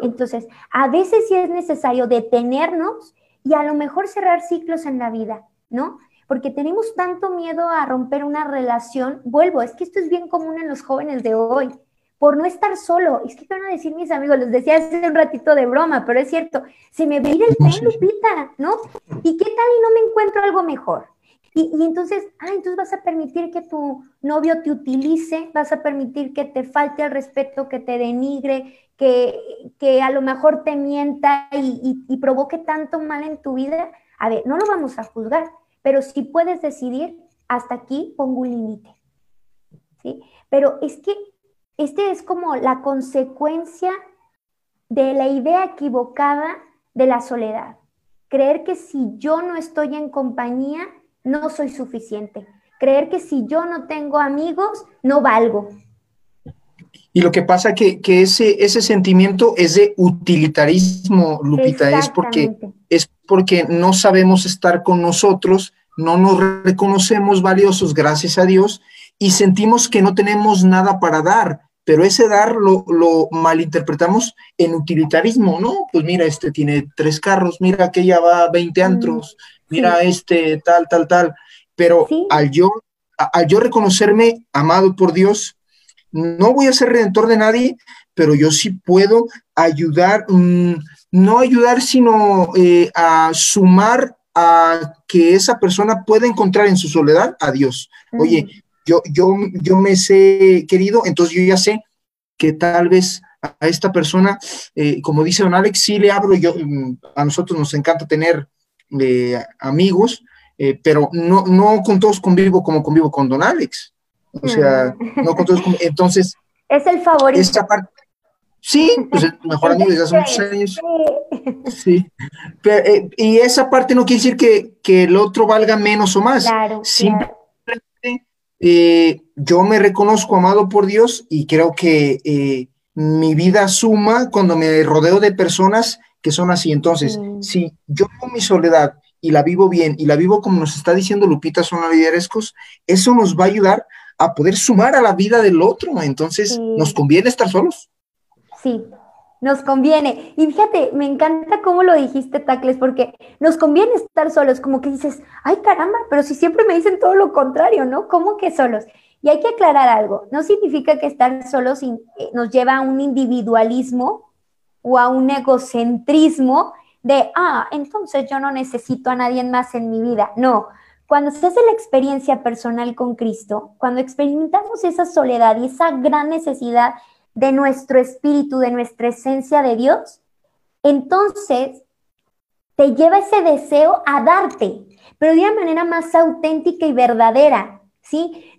Speaker 4: Entonces, a veces sí es necesario detenernos y a lo mejor cerrar ciclos en la vida, ¿no? Porque tenemos tanto miedo a romper una relación. Vuelvo, es que esto es bien común en los jóvenes de hoy, por no estar solo. Es que van a decir mis amigos, les decía hace un ratito de broma, pero es cierto, se me ve ir el tren, Lupita, ¿no? ¿Y qué tal y no me encuentro algo mejor? Y, y, entonces, ah, entonces vas a permitir que tu novio te utilice, vas a permitir que te falte el respeto, que te denigre, que, a lo mejor te mienta y, provoque tanto mal en tu vida, a ver, no lo vamos a juzgar, pero si puedes decidir, hasta aquí pongo un límite. ¿sí? Pero es que este es como la consecuencia de la idea equivocada de la soledad. Creer que si yo no estoy en compañía, no soy suficiente. Creer que si yo no tengo amigos, no valgo.
Speaker 2: Y lo que pasa que, que ese, ese sentimiento es de utilitarismo, Lupita, es porque, es porque no sabemos estar con nosotros, no nos reconocemos valiosos, gracias a Dios, y sentimos que no tenemos nada para dar, pero ese dar lo, lo, malinterpretamos en utilitarismo, ¿no? Pues mira, este tiene tres carros, mira aquella va a 20 antros, mira este tal, tal, tal, pero al, yo, al yo reconocerme amado por Dios, no voy a ser redentor de nadie, pero yo sí puedo ayudar, mm, no ayudar, sino eh, a sumar a que esa persona pueda encontrar en su soledad a Dios. Oye, yo, yo, yo me sé querido, entonces yo ya sé que tal vez a esta persona, eh, como dice don Alex, sí le abro, yo, mm, a nosotros nos encanta tener eh, amigos, pero no, no con todos convivo como convivo con don Alex. O sea, no con todos, entonces...
Speaker 4: Es el favorito.
Speaker 2: Esta parte, Sí, pues el mejor amigo desde hace muchos años. Sí. Eh, y esa parte no quiere decir que, el otro valga menos o más. Claro. Simplemente eh, yo me reconozco amado por Dios y creo que eh, mi vida suma cuando me rodeo de personas que son así. Entonces, mm. si yo con mi soledad y la vivo bien y la vivo como nos está diciendo Lupita, son liderescos, eso nos va a ayudar a poder sumar a la vida del otro. Entonces, ¿nos conviene estar solos?
Speaker 4: Sí, nos conviene. Y fíjate, me encanta cómo lo dijiste, Tacles, porque nos conviene estar solos, como que dices, ay caramba, pero si siempre me dicen todo lo contrario, ¿no? ¿Cómo que solos? Y hay que aclarar algo, no significa que estar solos eh, nos lleva a un individualismo o a un egocentrismo de, ah, entonces yo no necesito a nadie más en mi vida. No, cuando se hace la experiencia personal con Cristo, cuando experimentamos esa soledad y esa gran necesidad de nuestro espíritu, de nuestra esencia de Dios, entonces te lleva ese deseo a darte, pero de una manera más auténtica y verdadera,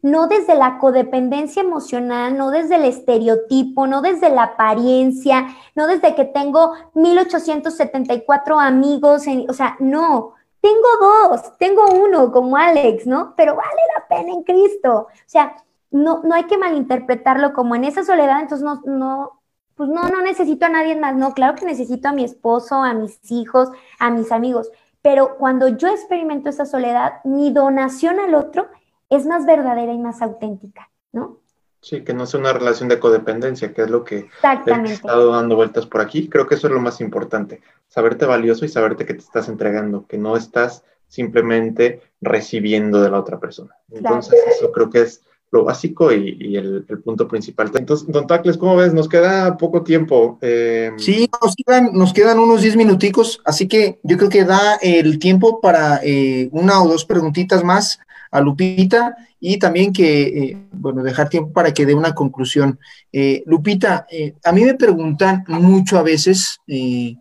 Speaker 4: No desde la codependencia emocional, no desde el estereotipo, no desde la apariencia, no desde que tengo 1874 amigos, o sea, no. Tengo dos, tengo uno como Alex, ¿no? Pero vale la pena en Cristo. O sea, no, no hay que malinterpretarlo como en esa soledad, entonces no, no, pues no, no necesito a nadie más, no, claro que necesito a mi esposo, a mis hijos, a mis amigos, pero cuando yo experimento esa soledad, mi donación al otro es más verdadera y más auténtica, ¿no?
Speaker 3: Sí, que no sea una relación de codependencia, que es lo que he estado dando vueltas por aquí. Creo que eso es lo más importante, saberte valioso y saberte que te estás entregando, que no estás simplemente recibiendo de la otra persona. Entonces, eso creo que es lo básico y, el, punto principal. Entonces, don Tacles, ¿cómo ves? Nos queda poco tiempo.
Speaker 2: Eh... Sí, nos quedan, nos quedan unos 10 minuticos, así que yo creo que da el tiempo para eh, una o dos preguntitas más a Lupita y también que, eh, bueno, dejar tiempo para que dé una conclusión. Eh, Lupita, a mí me preguntan mucho a veces, y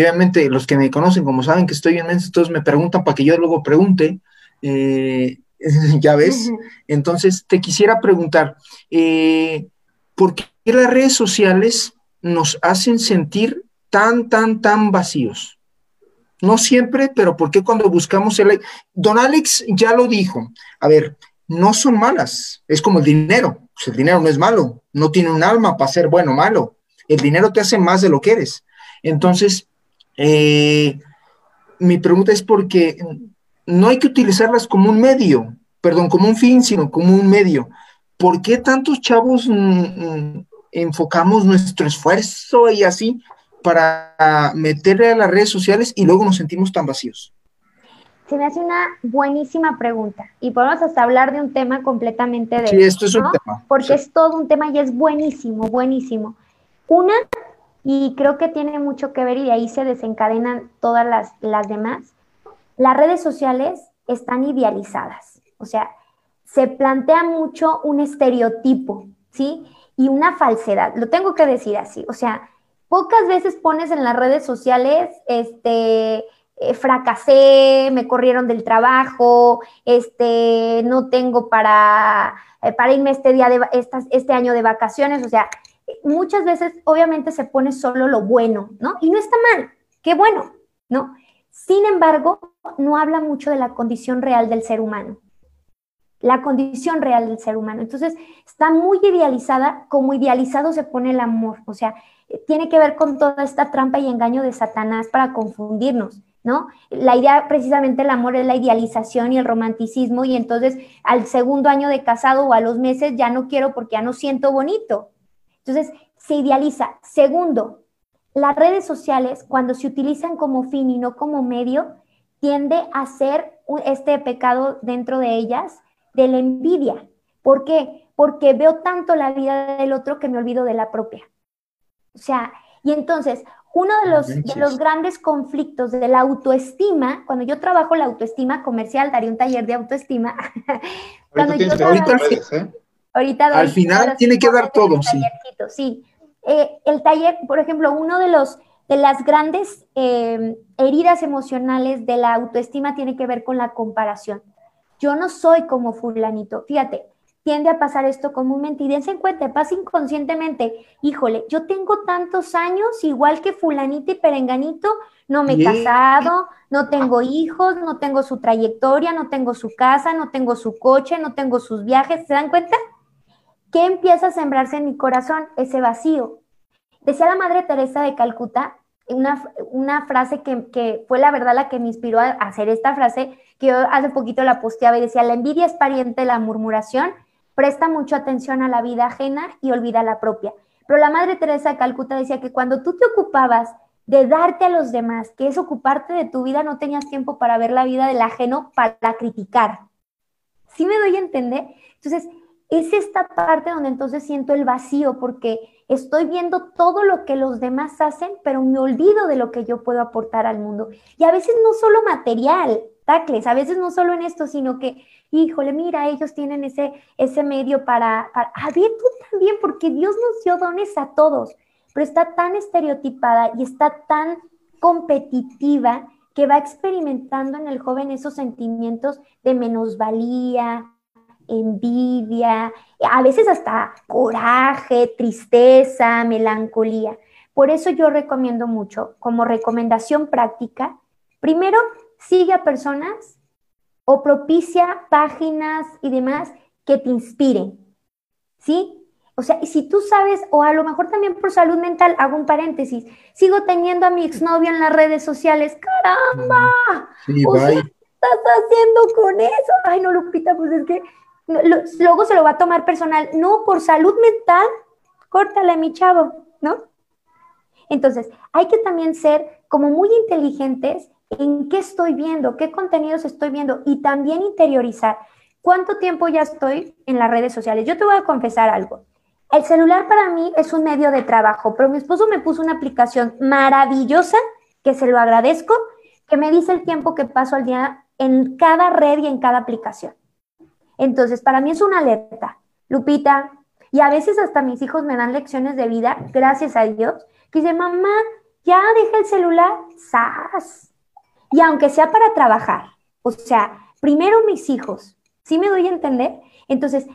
Speaker 2: obviamente los que me conocen, como saben que estoy en mente, todos me preguntan para que yo luego pregunte. Eh, ya ves. Entonces, te quisiera preguntar, eh, ¿por qué las redes sociales nos hacen sentir tan, tan, tan vacíos? No siempre, pero ¿por qué cuando buscamos el... Don Alex ya lo dijo. A ver, no son malas. Es como el dinero. Pues el dinero no es malo. No tiene un alma para ser bueno o malo. El dinero te hace más de lo que eres. Entonces, eh, mi pregunta es porque no hay que utilizarlas como un medio, perdón, como un fin, sino como un medio. ¿Por qué tantos chavos mm, mm, enfocamos nuestro esfuerzo y así para meterle a las redes sociales y luego nos sentimos tan vacíos?
Speaker 4: Se me hace una buenísima pregunta y podemos hasta hablar de un tema completamente de...
Speaker 2: Sí, esto es un tema.
Speaker 4: Porque es todo un tema y es buenísimo, buenísimo. Una, y creo que tiene mucho que ver y de ahí se desencadenan todas las, las demás, las redes sociales están idealizadas, o sea, se plantea mucho un estereotipo, ¿sí? Y una falsedad, lo tengo que decir así, o sea, pocas veces pones en las redes sociales, este, eh, fracasé, me corrieron del trabajo, este, no tengo para, eh, para irme este, día de, este año de vacaciones, o sea, muchas veces obviamente se pone solo lo bueno, ¿no? Y no está mal, qué bueno, ¿no? Sin embargo, no habla mucho de la condición real del ser humano. La condición real del ser humano. Entonces, está muy idealizada, como idealizado se pone el amor. O sea, tiene que ver con toda esta trampa y engaño de Satanás para confundirnos. ¿no? La idea, precisamente el amor es la idealización y el romanticismo y entonces al segundo año de casado o a los meses ya no quiero porque ya no siento bonito. Entonces, se idealiza. Segundo, las redes sociales, cuando se utilizan como fin y no como medio, tiende a ser este pecado dentro de ellas de la envidia. ¿Por qué? Porque veo tanto la vida del otro que me olvido de la propia. O sea, y entonces, uno de los, de los grandes conflictos de la autoestima, cuando yo trabajo la autoestima comercial, daré un taller de autoestima.
Speaker 3: cuando yo trabajo, ¿eh?
Speaker 2: ahorita, al final tiene que dar todo, sí.
Speaker 4: Sí, eh, el taller, por ejemplo, uno de los de las grandes eh, heridas emocionales de la autoestima tiene que ver con la comparación. Yo no soy como fulanito. Fíjate, tiende a pasar esto comúnmente y dense en cuenta, pasa inconscientemente. Híjole, yo tengo tantos años, igual que fulanito y perenganito, no me he casado, no tengo hijos, no tengo su trayectoria, no tengo su casa, no tengo su coche, no tengo sus viajes. ¿Se dan cuenta? ¿Qué empieza a sembrarse en mi corazón? Ese vacío. Decía la Madre Teresa de Calcuta una, una frase que, que, fue la verdad la que me inspiró a hacer esta frase, que yo hace poquito la posteaba y decía, la envidia es pariente de la murmuración, presta mucha atención a la vida ajena y olvida la propia. Pero la Madre Teresa de Calcuta decía que cuando tú te ocupabas de darte a los demás, que es ocuparte de tu vida, no tenías tiempo para ver la vida del ajeno para criticar. ¿Sí me doy a entender? Entonces, es esta parte donde entonces siento el vacío porque estoy viendo todo lo que los demás hacen, pero me olvido de lo que yo puedo aportar al mundo. Y a veces no solo material, tacles, a veces no solo en esto, sino que, híjole, mira, ellos tienen ese, ese medio para, para, a ver, tú también, porque Dios nos dio dones a todos, pero está tan estereotipada y está tan competitiva que va experimentando en el joven esos sentimientos de menosvalía, envidia, a veces hasta coraje, tristeza, melancolía. Por eso yo recomiendo mucho, como recomendación práctica, primero, sigue a personas o propicia páginas y demás que te inspiren, ¿sí? O sea, y si tú sabes, o a lo mejor también por salud mental, hago un paréntesis, sigo teniendo a mi exnovio en las redes sociales, caramba,
Speaker 2: sí,
Speaker 4: o ¿qué estás haciendo con eso? Ay, no, Lupita, pues es que luego se lo va a tomar personal. No, por salud mental, córtale, mi chavo, ¿no? Entonces, hay que también ser como muy inteligentes en qué estoy viendo, qué contenidos estoy viendo y también interiorizar cuánto tiempo ya estoy en las redes sociales. Yo te voy a confesar algo. El celular para mí es un medio de trabajo, pero mi esposo me puso una aplicación maravillosa, que se lo agradezco, que me dice el tiempo que paso al día en cada red y en cada aplicación. Entonces, para mí es una alerta. Lupita, y a veces hasta mis hijos me dan lecciones de vida, gracias a Dios, que dice, mamá, ya deja el celular, ¡zas! Y aunque sea para trabajar, o sea, primero mis hijos, ¿sí me doy a entender? Entonces,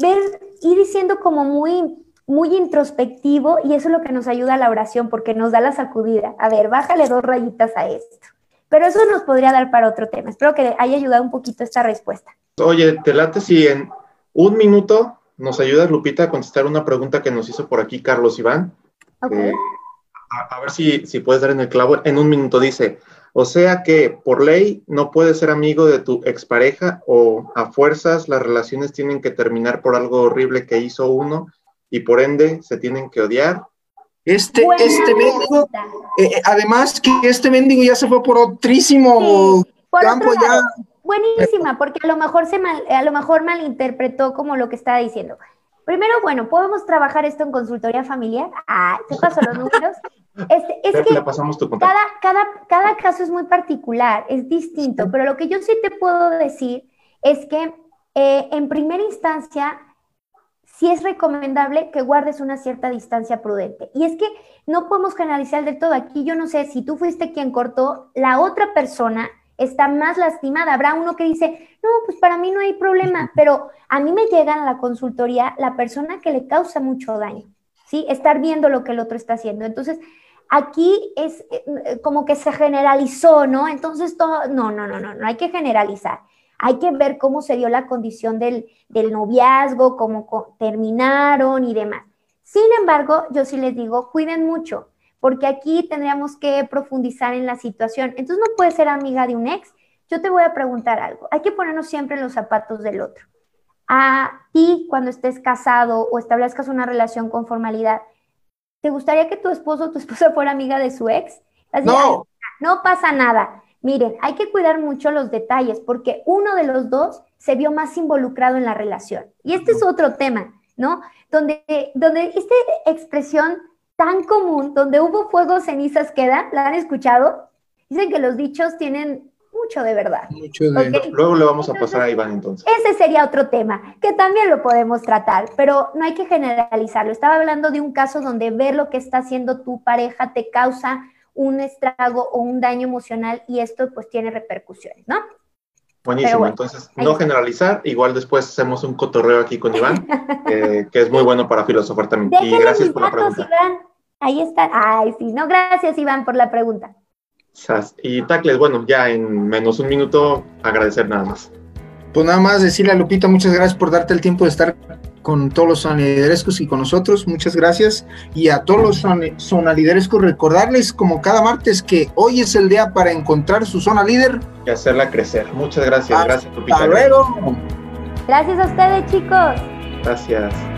Speaker 4: ver, ir diciendo como muy, muy introspectivo y eso es lo que nos ayuda a la oración porque nos da la sacudida. A ver, bájale dos rayitas a esto. Pero eso nos podría dar para otro tema. Espero que haya ayudado un poquito esta respuesta.
Speaker 3: Oye, te late si en un minuto nos ayudas, Lupita, a contestar una pregunta que nos hizo por aquí Carlos Iván.
Speaker 4: Okay.
Speaker 3: Eh, a, ver si, si puedes dar en el clavo. En un minuto dice, o sea que por ley no puedes ser amigo de tu expareja o a fuerzas las relaciones tienen que terminar por algo horrible que hizo uno y por ende se tienen que odiar.
Speaker 2: Este, este mendigo, eh, eh, además que este mendigo ya se fue por otrísimo campo ya
Speaker 4: Buenísima, porque a lo mejor se mal, a lo mejor malinterpretó como lo que estaba diciendo. Primero, bueno, podemos trabajar esto en consultoría familiar. Ah, ¿qué pasó los números? Este, es que cada, cada, cada caso es muy particular, es distinto, pero lo que yo sí te puedo decir es que eh, en primera instancia sí es recomendable que guardes una cierta distancia prudente. Y es que no podemos generalizar del todo. Aquí yo no sé si tú fuiste quien cortó, la otra persona está más lastimada. Habrá uno que dice, no, pues para mí no hay problema, pero a mí me llega a la consultoría la persona que le causa mucho daño, ¿sí? Estar viendo lo que el otro está haciendo. Entonces, aquí es eh, como que se generalizó, ¿no? Entonces, todo, no, no, no, no, no hay que generalizar. Hay que ver cómo se dio la condición del, del noviazgo, cómo terminaron y demás. Sin embargo, yo sí les digo, cuiden mucho porque aquí tendríamos que profundizar en la situación. Entonces no puedes ser amiga de un ex. Yo te voy a preguntar algo. Hay que ponernos siempre en los zapatos del otro. a ti cuando estés casado o establezcas una relación con formalidad, ¿te gustaría que tu esposo o tu esposa fuera amiga de su ex?
Speaker 2: no.
Speaker 4: No pasa nada. Miren, hay que cuidar mucho los detalles porque uno de los dos se vio más involucrado en la relación. Y este es otro tema, ¿no? Donde, donde esta expresión tan común, donde hubo fuego, cenizas queda, ¿la han escuchado? Dicen que los dichos tienen mucho de verdad.
Speaker 3: Luego le vamos a pasar a Iván entonces.
Speaker 4: Ese sería otro tema, que también lo podemos tratar, pero no hay que generalizarlo. Estaba hablando de un caso donde ver lo que está haciendo tu pareja te causa un estrago o un daño emocional y esto pues tiene repercusiones, ¿no?
Speaker 3: Buenísimo, entonces no generalizar, igual después hacemos un cotorreo aquí con Iván, que es muy bueno para filosofar también. y gracias por la pregunta.
Speaker 4: Iván. Ahí está. Ay, sí, no, gracias Iván por la pregunta.
Speaker 3: Y Tacles, bueno, ya en menos un minuto, agradecer nada más.
Speaker 2: Pues nada más decirle a Lupita, muchas gracias por darte el tiempo de estar con todos los sonaliderescos y con nosotros, muchas gracias. Y a todos los sonaliderescos recordarles como cada martes que hoy es el día para encontrar su zona líder.
Speaker 3: Y hacerla crecer. Muchas gracias, gracias
Speaker 2: Lupita. Hasta luego.
Speaker 4: Gracias a ustedes chicos.
Speaker 3: Gracias.